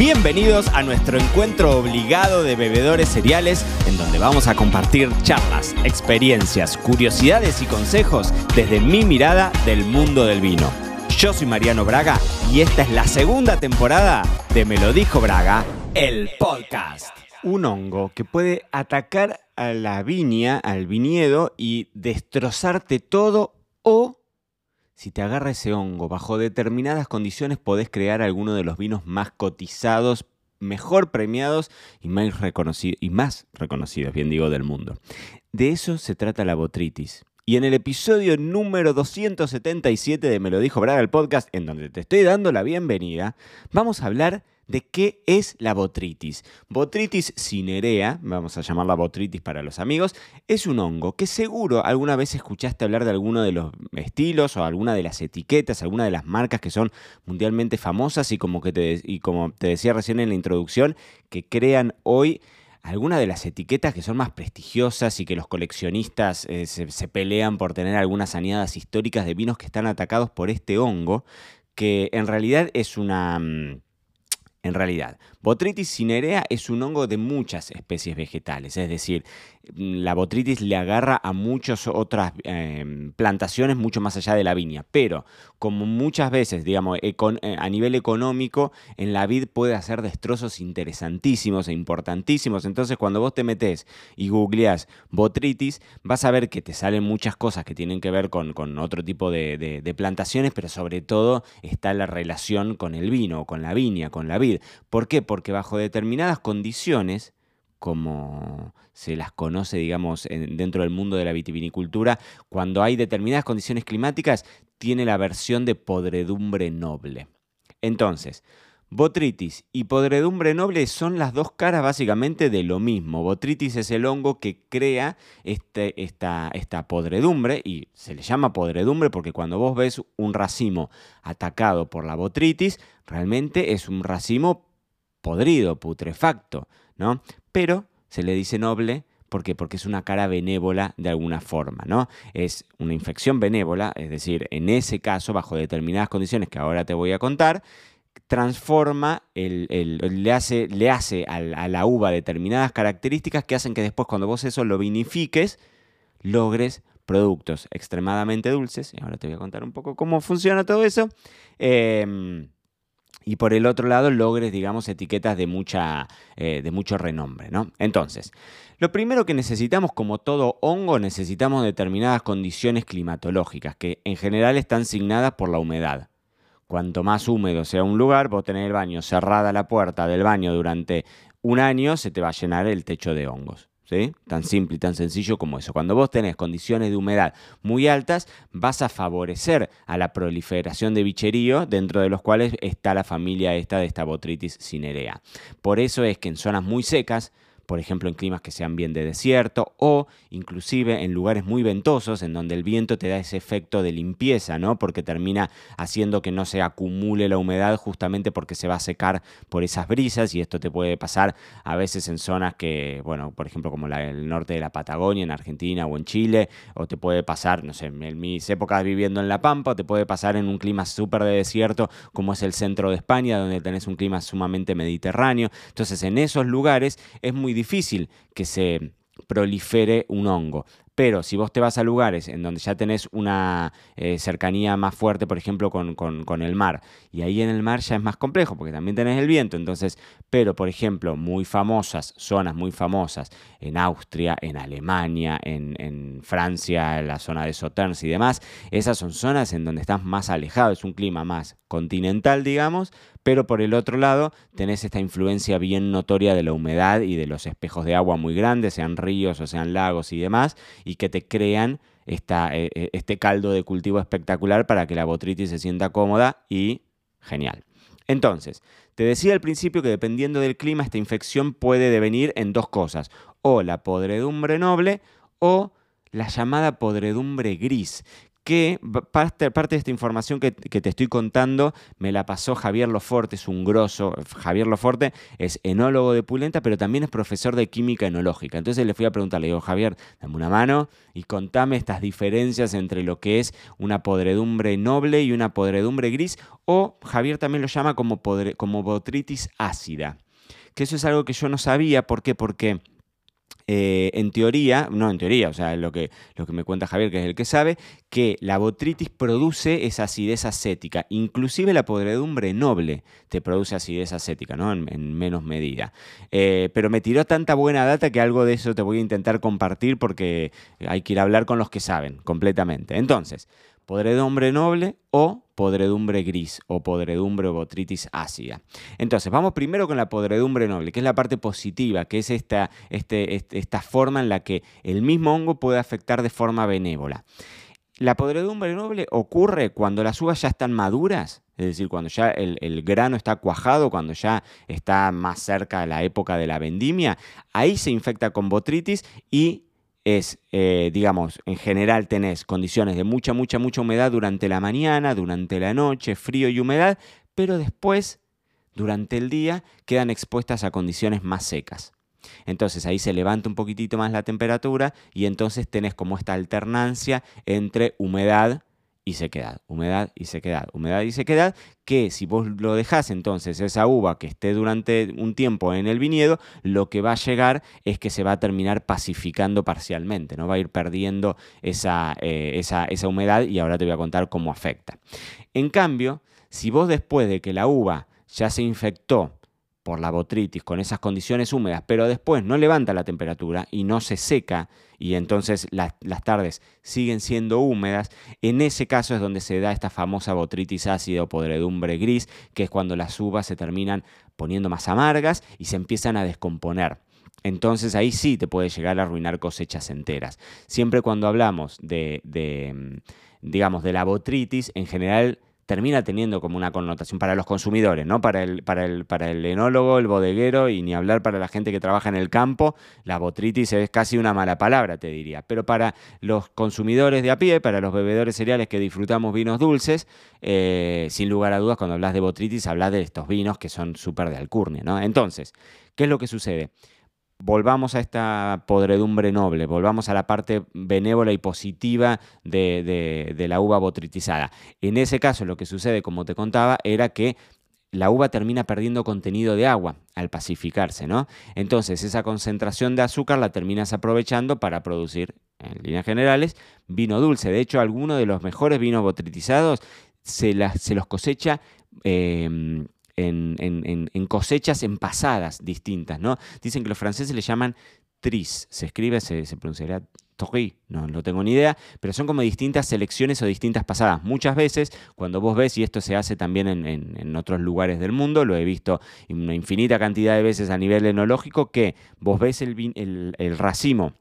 Bienvenidos a nuestro encuentro obligado de bebedores cereales, en donde vamos a compartir charlas, experiencias, curiosidades y consejos desde mi mirada del mundo del vino. Yo soy Mariano Braga y esta es la segunda temporada de Me lo dijo Braga, el podcast. Un hongo que puede atacar a la viña, al viñedo y destrozarte todo o si te agarra ese hongo, bajo determinadas condiciones podés crear alguno de los vinos más cotizados, mejor premiados y más, y más reconocidos, bien digo, del mundo. De eso se trata la botritis. Y en el episodio número 277 de Me lo dijo Braga, el podcast, en donde te estoy dando la bienvenida, vamos a hablar qué es la botritis. Botritis cinerea, vamos a llamarla botritis para los amigos, es un hongo que seguro alguna vez escuchaste hablar de alguno de los estilos o alguna de las etiquetas, alguna de las marcas que son mundialmente famosas y como, que te, y como te decía recién en la introducción, que crean hoy algunas de las etiquetas que son más prestigiosas y que los coleccionistas eh, se, se, pelean por tener algunas añadas históricas de vinos que están atacados por este hongo, que en realidad es una mm, en realidad, Botrytis cinerea es un hongo de muchas especies vegetales, es decir, mm, la botrytis le agarra a muchas otras em, plantaciones mucho más allá de la viña, pero como muchas veces, digamos, eh, a nivel económico, en la vid puede hacer destrozos interesantísimos e importantísimos, entonces cuando vos te metés y googleás botrytis, vas a ver que te salen muchas cosas que tienen que ver con, otro tipo de, de plantaciones, pero sobre todo está la relación con el vino, con la viña, con la vid. ¿Por qué? Porque bajo determinadas condiciones, como se las conoce, digamos, dentro del mundo de la vitivinicultura, cuando hay determinadas condiciones climáticas, tiene la versión de podredumbre noble. Entonces, Botritis y podredumbre noble son las dos caras básicamente de lo mismo. Botritis es el hongo que crea este, esta, esta podredumbre y se le llama podredumbre porque cuando vos ves un racimo atacado por la botritis, realmente es un racimo podrido, putrefacto, ¿no? Pero se le dice noble. Porque es una cara benévola de alguna forma, ¿no? Es una infección benévola, es decir, en ese caso, bajo determinadas condiciones que ahora te voy a contar, transforma, el, le hace, le hace a, la uva determinadas características que hacen que después cuando vos eso lo vinifiques, logres productos extremadamente dulces. Y ahora te voy a contar un poco cómo funciona todo eso. Em, y por el otro lado logres, digamos, etiquetas de, mucha, eh, de mucho renombre, ¿no? Entonces, lo primero que necesitamos, como todo hongo, necesitamos determinadas condiciones climatológicas, que en general están signadas por la humedad. Cuanto más húmedo sea un lugar, vos tenés el baño cerrada la puerta del baño durante un año, se te va a llenar el techo de hongos. ¿Sí? Tan simple y tan sencillo como eso. Cuando vos tenés condiciones de humedad muy altas, vas a favorecer a la proliferación de bicherío, dentro de los cuales está la familia esta de esta botritis cinerea. Por eso es que en zonas muy secas, por ejemplo en climas que sean bien de desierto o inclusive en lugares muy ventosos en donde el viento te da ese efecto de limpieza, ¿no? Porque termina haciendo que no se acumule la humedad justamente porque se va a secar por esas brisas y esto te puede pasar a veces en zonas que, bueno, por ejemplo como el norte de la Patagonia, en Argentina o en Chile, o te puede pasar, no sé, en mis épocas viviendo en La Pampa, o te puede pasar en un clima súper de desierto como es el centro de España, donde tenés un clima sumamente mediterráneo. Entonces en esos lugares es muy difícil que se prolifere un hongo. Pero si vos te vas a lugares en donde ya tenés una eh, cercanía más fuerte, por ejemplo, con, el mar, y ahí en el mar ya es más complejo, porque también tenés el viento, entonces, pero por ejemplo, muy famosas, zonas muy famosas, en Austria, en Alemania, en, en Francia, en la zona de Sauternes y demás, esas son zonas en donde estás más alejado, es un clima más continental, digamos, pero por el otro lado tenés esta influencia bien notoria de la humedad y de los espejos de agua muy grandes, sean ríos o sean lagos y demás, que te crean esta, eh, eh, este caldo de cultivo espectacular para que la botritis se sienta cómoda y genial. Entonces, te decía al principio que dependiendo del clima esta infección puede devenir en dos cosas, o la podredumbre noble o la llamada podredumbre gris, que parte, de esta información que, te estoy contando me la pasó Javier Loforte, es un grosso. Javier Loforte es enólogo de Pulenta, pero también es profesor de química enológica. Entonces le fui a preguntar, le digo, Javier, dame una mano y contame estas diferencias entre lo que es una podredumbre noble y una podredumbre gris, o Javier también lo llama como, como botritis ácida. Que eso es algo que yo no sabía, ¿por qué? Porque eh, en teoría, no en teoría, o sea, lo que, lo que me cuenta Javier, que es el que sabe, que la botritis produce esa acidez acética. Inclusive la podredumbre noble te produce acidez acética, ¿no? En, menos medida. Eh, pero me tiró tanta buena data que algo de eso te voy a intentar compartir porque hay que ir a hablar con los que saben completamente. Entonces, podredumbre noble o podredumbre gris o podredumbre o botritis ácida. Entonces, vamos primero con la podredumbre noble, que es la parte positiva, que es esta, este, este, esta forma en la que el mismo hongo puede afectar de forma benévola. La podredumbre noble ocurre cuando las uvas ya están maduras, es decir, cuando ya el, el, grano está cuajado, cuando ya está más cerca de la época de la vendimia, ahí se infecta con botritis y es, eh, digamos, en general tenés condiciones de mucha, mucha, mucha humedad durante la mañana, durante la noche, frío y humedad, pero después, durante el día, quedan expuestas a condiciones más secas. Entonces ahí se levanta un poquitito más la temperatura y entonces tenés como esta alternancia entre humedad y sequedad, humedad y sequedad, humedad y sequedad, que si vos lo dejás entonces esa uva que esté durante un tiempo en el viñedo, lo que va a llegar es que se va a terminar pacificando parcialmente, ¿no? Va a ir perdiendo esa, eh, esa, esa humedad y ahora te voy a contar cómo afecta. En cambio, si vos después de que la uva ya se infectó por la botritis con esas condiciones húmedas, pero después no levanta la temperatura y no se seca y entonces las tardes siguen siendo húmedas, en ese caso es donde se da esta famosa botritis ácida o podredumbre gris, que es cuando las uvas se terminan poniendo más amargas y se empiezan a descomponer. Entonces ahí sí te puede llegar a arruinar cosechas enteras. Siempre cuando hablamos de, de mm, digamos, de la botritis, en general termina teniendo como una connotación para los consumidores, ¿no? Para el, para el, para el enólogo, el bodeguero y ni hablar para la gente que trabaja en el campo, la botritis es casi una mala palabra, te diría. Pero para los consumidores de a pie, para los bebedores cereales que disfrutamos vinos dulces, eh, sin lugar a dudas, cuando hablas de botritis, hablas de estos vinos que son súper de alcurnia, ¿no? Entonces, ¿qué es lo que sucede? Volvamos a esta podredumbre noble, volvamos a la parte benévola y positiva de, la uva botritizada. En ese caso lo que sucede, como te contaba, era que la uva termina perdiendo contenido de agua al pacificarse, ¿no? Entonces esa concentración de azúcar la terminas aprovechando para producir, en líneas generales, vino dulce. De hecho, algunos de los mejores vinos botritizados se, se los cosecha em, en, cosechas en pasadas distintas, ¿no? Dicen que los franceses le llaman tris, se escribe, se, se pronunciará Tori, no, no tengo ni idea, pero son como distintas selecciones o distintas pasadas. Muchas veces, cuando vos ves, y esto se hace también en, otros lugares del mundo, lo he visto una infinita cantidad de veces a nivel enológico, que vos ves el racimo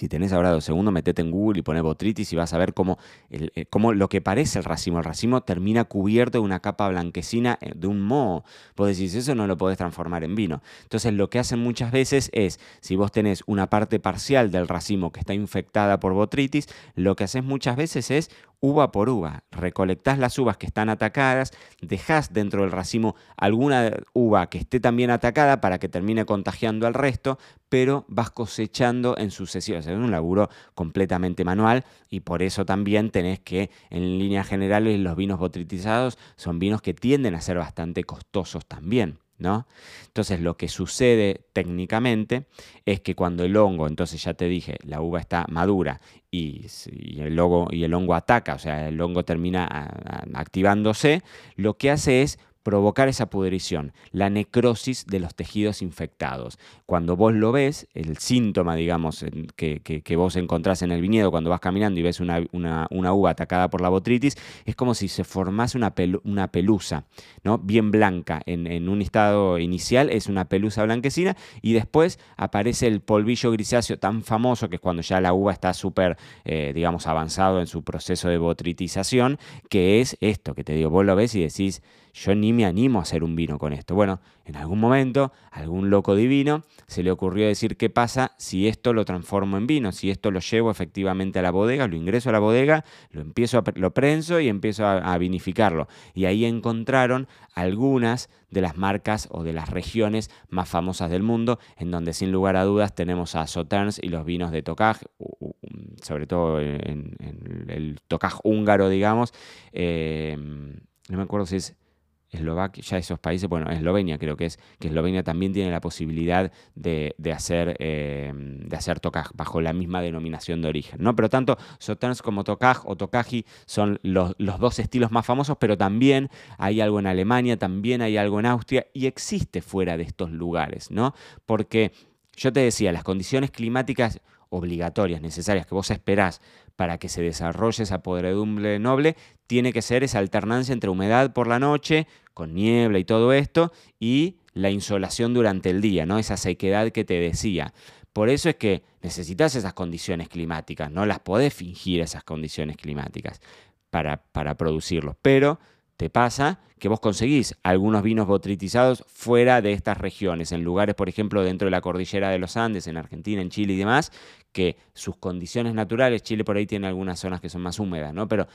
si tenés ahora dos segundos, metete en Google y pone botritis y vas a ver cómo, eh, cómo, lo que parece el racimo. El racimo termina cubierto de una capa blanquecina eh, de un moho. Vos decís, eso no lo podés transformar en vino. Entonces, lo que hacen muchas veces es, si vos tenés una parte parcial del racimo que está infectada por botritis, lo que haces muchas veces es uva por uva. Recolectás las uvas que están atacadas, dejás dentro del racimo alguna uva que esté también atacada para que termine contagiando al resto, pero vas cosechando en sucesión. Es un laburo completamente manual y por eso también tenés que, en líneas generales, los vinos botritizados son vinos que tienden a ser bastante costosos también. ¿No? Entonces lo que sucede técnicamente es que cuando el hongo, entonces ya te dije, la uva está madura y, el, hongo, y el hongo ataca, o sea, el hongo termina activándose, lo que hace es provocar esa pudrición, la necrosis de los tejidos infectados. Cuando vos lo ves, el síntoma, digamos, que, vos encontrás en el viñedo cuando vas caminando y ves una, uva atacada por la botritis, es como si se formase una, pelusa, ¿no? Bien blanca. En, en, un estado inicial es una pelusa blanquecina y después aparece el polvillo grisáceo tan famoso que es cuando ya la uva está súper, eh, digamos, avanzado en su proceso de botritización, que es esto que te digo, vos lo ves y decís, yo ni me animo a hacer un vino con esto. Bueno, en algún momento, algún loco divino se le ocurrió decir qué pasa si esto lo transformo en vino, si esto lo llevo efectivamente a la bodega, lo ingreso a la bodega, lo empiezo a, lo prenso y empiezo a, vinificarlo. Y ahí encontraron algunas de las marcas o de las regiones más famosas del mundo, en donde sin lugar a dudas tenemos a Sauternes y los vinos de Tokaj, sobre todo en, el Tokaj húngaro, digamos. Eh, no me acuerdo si es Eslovaquia, ya esos países, bueno, Eslovenia creo que es, que Eslovenia también tiene la posibilidad de, hacer, eh, hacer bajo la misma denominación de origen, ¿no? Pero tanto Soterns como tokaj o tokaji son los, dos estilos más famosos, pero también hay algo en Alemania, también hay algo en Austria y existe fuera de estos lugares, ¿no? Porque yo te decía, las condiciones climáticas obligatorias, necesarias, que vos esperás para que se desarrolle esa podredumbre noble, tiene que ser esa alternancia entre humedad por la noche, con niebla y todo esto, y la insolación durante el día, ¿no? Esa sequedad que te decía. Por eso es que necesitas esas condiciones climáticas, no las podés fingir esas condiciones climáticas para, para producirlos. Pero te pasa que vos conseguís algunos vinos botritizados fuera de estas regiones, en lugares, por ejemplo, dentro de la cordillera de los Andes, en Argentina, en Chile y demás, que sus condiciones naturales, Chile por ahí tiene algunas zonas que son más húmedas, ¿no? Pero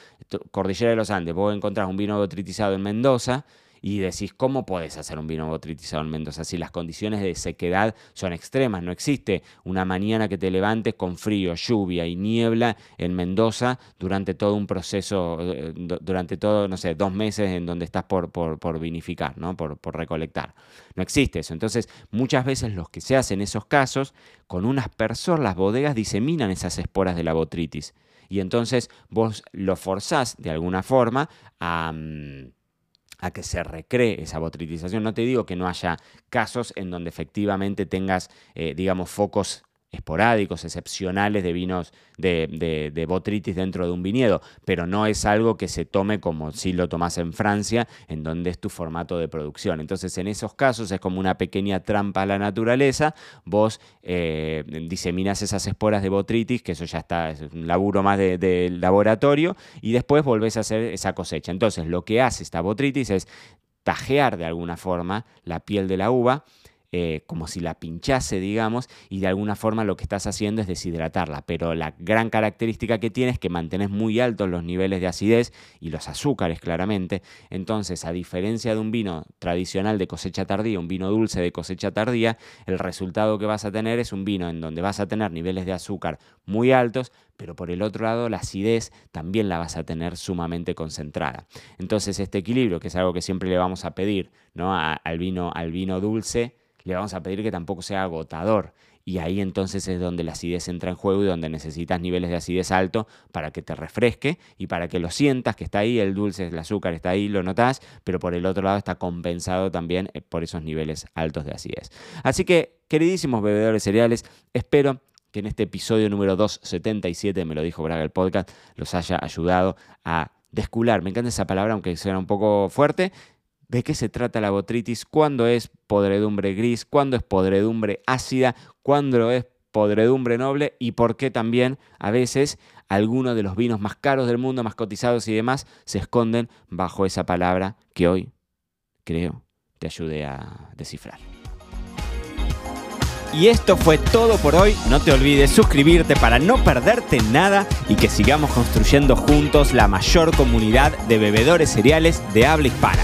cordillera de los Andes, vos encontrás un vino botritizado en Mendoza, y decís, ¿cómo puedes hacer un vino en Mendoza si las condiciones de sequedad son extremas? No existe una mañana que te levantes con frío, lluvia y niebla en Mendoza durante todo un proceso, eh, durante todo, no sé, dos meses en donde estás por, por, vinificar, ¿no? Por, por recolectar. No existe eso. Entonces, muchas veces los que se hacen esos casos, con unas personas, las bodegas diseminan esas esporas de la botritis. Y entonces vos lo forzás de alguna forma a... Mm, a que se recree esa botritización. No te digo que no haya casos en donde efectivamente tengas, eh, digamos, focos esporádicos, excepcionales de vinos de, de, botritis dentro de un viñedo, pero no es algo que se tome como si lo tomas en Francia, en donde es tu formato de producción. Entonces, en esos casos es como una pequeña trampa a la naturaleza, vos eh, diseminas esas esporas de botritis, que eso ya está, es un laburo más del de laboratorio, y después volvés a hacer esa cosecha. Entonces, lo que hace esta botritis es tajear de alguna forma la piel de la uva, eh, como si la pinchase, digamos, y de alguna forma lo que estás haciendo es deshidratarla. Pero la gran característica que tiene es que mantenés muy altos los niveles de acidez y los azúcares, claramente. Entonces, a diferencia de un vino tradicional de cosecha tardía, un vino dulce de cosecha tardía, el resultado que vas a tener es un vino en donde vas a tener niveles de azúcar muy altos, pero por el otro lado la acidez también la vas a tener sumamente concentrada. Entonces este equilibrio, que es algo que siempre le vamos a pedir ¿no? al, vino, al vino dulce, le vamos a pedir que tampoco sea agotador. Y ahí entonces es donde la acidez entra en juego y donde necesitas niveles de acidez alto para que te refresque y para que lo sientas que está ahí, el dulce, el azúcar está ahí, lo notas, pero por el otro lado está compensado también eh, por esos niveles altos de acidez. Así que, queridísimos bebedores cereales, espero que en este episodio número 277, me lo dijo Braga el podcast, los haya ayudado a descular. Me encanta esa palabra, aunque suena un poco fuerte, de qué se trata la botritis, cuándo es podredumbre gris, cuándo es podredumbre ácida, cuándo es podredumbre noble y por qué también a veces algunos de los vinos más caros del mundo, más cotizados y demás, se esconden bajo esa palabra que hoy creo te ayude a descifrar. Y esto fue todo por hoy. No te olvides suscribirte para no perderte nada y que sigamos construyendo juntos la mayor comunidad de bebedores cereales de habla hispana.